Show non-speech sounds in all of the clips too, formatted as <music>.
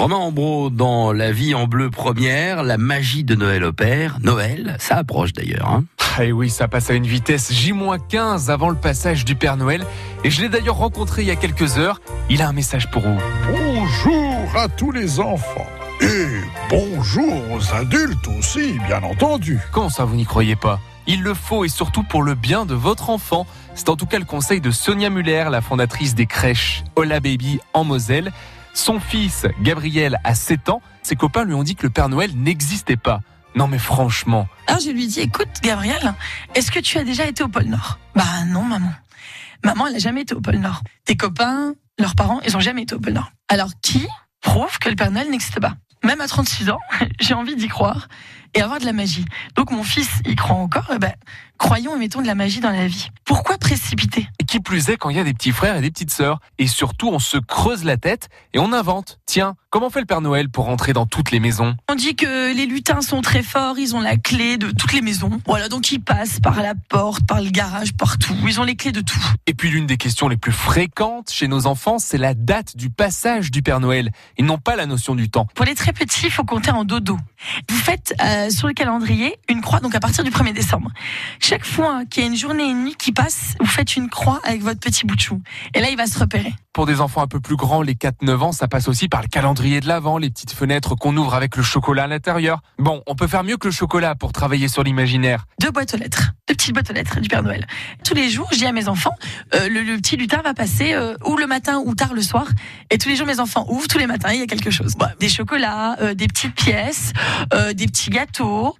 Romain Ambro dans La vie en bleu première, la magie de Noël opère. Noël, ça approche d'ailleurs. Hein ah et oui, ça passe à une vitesse J-15 avant le passage du Père Noël. Et je l'ai d'ailleurs rencontré il y a quelques heures. Il a un message pour vous. Bonjour à tous les enfants. Et bonjour aux adultes aussi, bien entendu. Comment ça, vous n'y croyez pas? Il le faut et surtout pour le bien de votre enfant. C'est en tout cas le conseil de Sonia Muller, la fondatrice des crèches Hola Baby en Moselle. Son fils, Gabriel, a 7 ans. Ses copains lui ont dit que le Père Noël n'existait pas. Non mais franchement. Alors je lui dis, écoute Gabriel, est-ce que tu as déjà été au pôle Nord? Bah non maman. Maman, elle n'a jamais été au pôle Nord. Tes copains, leurs parents, ils ont jamais été au pôle Nord. Alors qui prouve que le Père Noël n'existe pas? Même à 36 ans, <laughs> j'ai envie d'y croire et avoir de la magie. Donc mon fils, il croit encore. Eh ben, croyons et mettons de la magie dans la vie. Pourquoi précipiter? Et qui plus est quand il y a des petits frères et des petites sœurs. Et surtout, on se creuse la tête et on invente. Tiens, comment fait le Père Noël pour rentrer dans toutes les maisons? On dit que les lutins sont très forts, ils ont la clé de toutes les maisons. Voilà, donc ils passent par la porte, par le garage, partout. Ils ont les clés de tout. Et puis l'une des questions les plus fréquentes chez nos enfants, c'est la date du passage du Père Noël. Ils n'ont pas la notion du temps. Pour les très petits, il faut compter en dodo. Vous faites euh, sur le calendrier une croix, donc à partir du 1er décembre. Chaque fois qu'il y a une journée et une nuit qui passe, vous faites une croix avec votre petit bout de chou. Et là, il va se repérer. Pour des enfants un peu plus grands, les 4-9 ans, ça passe aussi par le calendrier de l'Avent, les petites fenêtres qu'on ouvre avec le chocolat à l'intérieur. Bon, on peut faire mieux que le chocolat pour travailler sur l'imaginaire. Deux boîtes aux lettres, deux petites boîtes aux lettres du Père Noël. Tous les jours, je dis à mes enfants, euh, le, petit lutin va passer euh, ou le matin ou tard le soir. Et tous les jours, mes enfants ouvrent, tous les matins, il y a quelque chose. des chocolats, euh, des petites pièces, des petits gâteaux.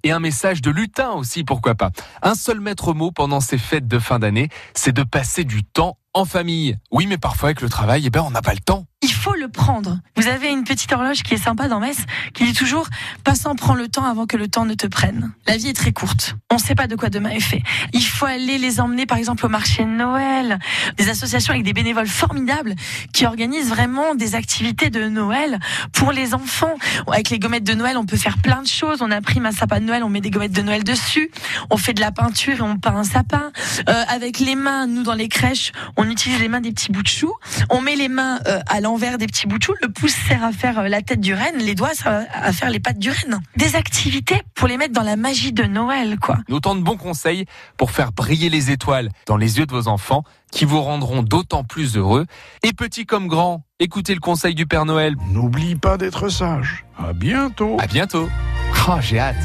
Et un message de lutin aussi, pourquoi pas. Un seul maître mot pendant ces fêtes de fin d'année, c'est de passer du temps en famille. Oui, mais parfois avec le travail, eh ben, on n'a pas le temps faut le prendre. Vous avez une petite horloge qui est sympa dans Metz, qui dit toujours passant prend le temps avant que le temps ne te prenne. La vie est très courte. On ne sait pas de quoi demain est fait. Il faut aller les emmener par exemple au marché de Noël, des associations avec des bénévoles formidables qui organisent vraiment des activités de Noël pour les enfants. Avec les gommettes de Noël, on peut faire plein de choses. On imprime un sapin de Noël, on met des gommettes de Noël dessus. On fait de la peinture et on peint un sapin. Euh, avec les mains, nous dans les crèches, on utilise les mains des petits bouts de choux. On met les mains euh, à l'envers des petits bouts de chou. Le pouce sert à faire euh, la tête du renne, les doigts à faire les pattes du renne. Des activités pour les mettre dans la magie de Noël, quoi. Autant de bons conseils pour faire briller les étoiles dans les yeux de vos enfants qui vous rendront d'autant plus heureux. Et petit comme grand, écoutez le conseil du Père Noël. N'oublie pas d'être sage. À bientôt. À bientôt. Oh, j'ai hâte.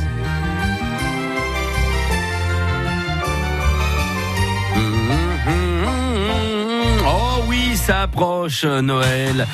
ça approche Noël.